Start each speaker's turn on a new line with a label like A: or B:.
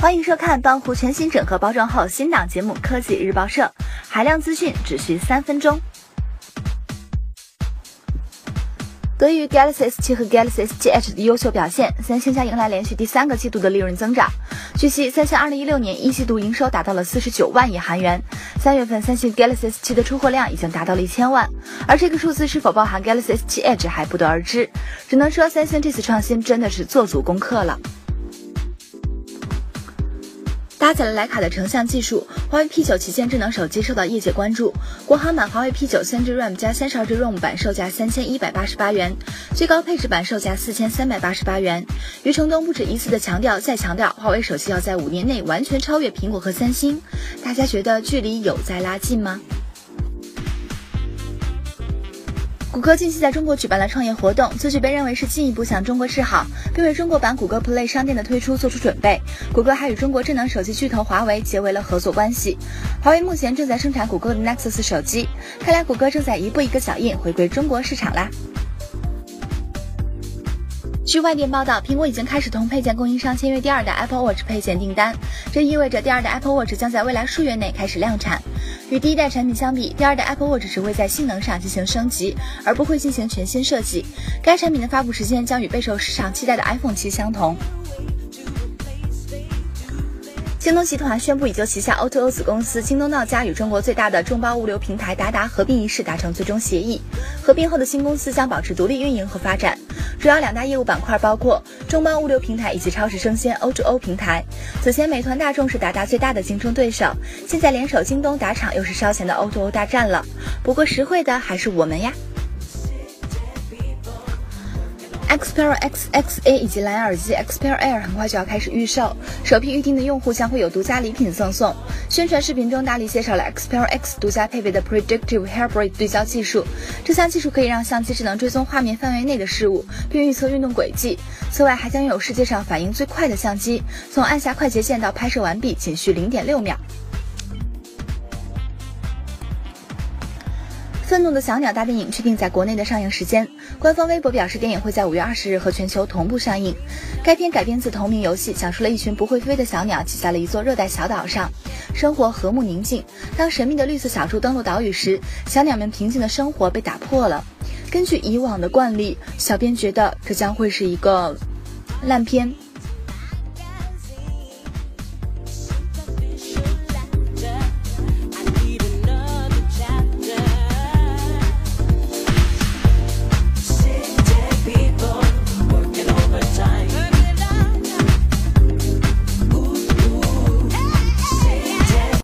A: 欢迎收看帮湖全新整合包装后新档节目《科技日报社》，海量资讯只需三分钟。得益于 Galaxy S7 和 Galaxy S7 Edge 的优秀表现，三星将迎来连续第三个季度的利润增长。据悉，三星2016年一季度营收达到了49万亿韩元，三月份三星 Galaxy S7 的出货量已经达到了一千万，而这个数字是否包含 Galaxy S7 Edge 还不得而知。只能说，三星这次创新真的是做足功课了。搭载了徕卡的成像技术，华为 P9 旗舰智能手机受到业界关注。国行版华为 P9 三 G RAM 加三十二 G ROM 版售价三千一百八十八元，最高配置版售价四千三百八十八元。余承东不止一次的强调，再强调，华为手机要在五年内完全超越苹果和三星。大家觉得距离有在拉近吗？谷歌近期在中国举办了创业活动，此举被认为是进一步向中国示好，并为中国版谷歌 Play 商店的推出做出准备。谷歌还与中国智能手机巨头华为结为了合作关系。华为目前正在生产谷歌的 Nexus 手机，看来谷歌正在一步一个脚印回归中国市场啦。据外电报道，苹果已经开始同配件供应商签约第二代 Apple Watch 配件订单，这意味着第二代 Apple Watch 将在未来数月内开始量产。与第一代产品相比，第二代 Apple Watch 只会在性能上进行升级，而不会进行全新设计。该产品的发布时间将与备受市场期待的 iPhone 七相同。京东集团宣布，已就旗下 O2O 子公司京东到家与中国最大的众包物流平台达达合并一事达成最终协议。合并后的新公司将保持独立运营和发展，主要两大业务板块包括众包物流平台以及超市生鲜 O2O 平台。此前，美团、大众是达达最大的竞争对手，现在联手京东、打场，又是烧钱的 O2O 大战了。不过，实惠的还是我们呀。Xperia X X A 以及蓝牙耳机 Xperia Air 很快就要开始预售，首批预定的用户将会有独家礼品赠送。宣传视频中大力介绍了 Xperia X 独家配备的 Predictive Hairbreadth 对焦技术，这项技术可以让相机智能追踪画面范围内的事物，并预测运动轨迹。此外，还将拥有世界上反应最快的相机，从按下快捷键到拍摄完毕仅需零点六秒。愤怒的小鸟大电影确定在国内的上映时间。官方微博表示，电影会在五月二十日和全球同步上映。该片改编自同名游戏，讲述了一群不会飞的小鸟挤在了一座热带小岛上，生活和睦宁静。当神秘的绿色小猪登陆岛屿时，小鸟们平静的生活被打破了。根据以往的惯例，小编觉得这将会是一个烂片。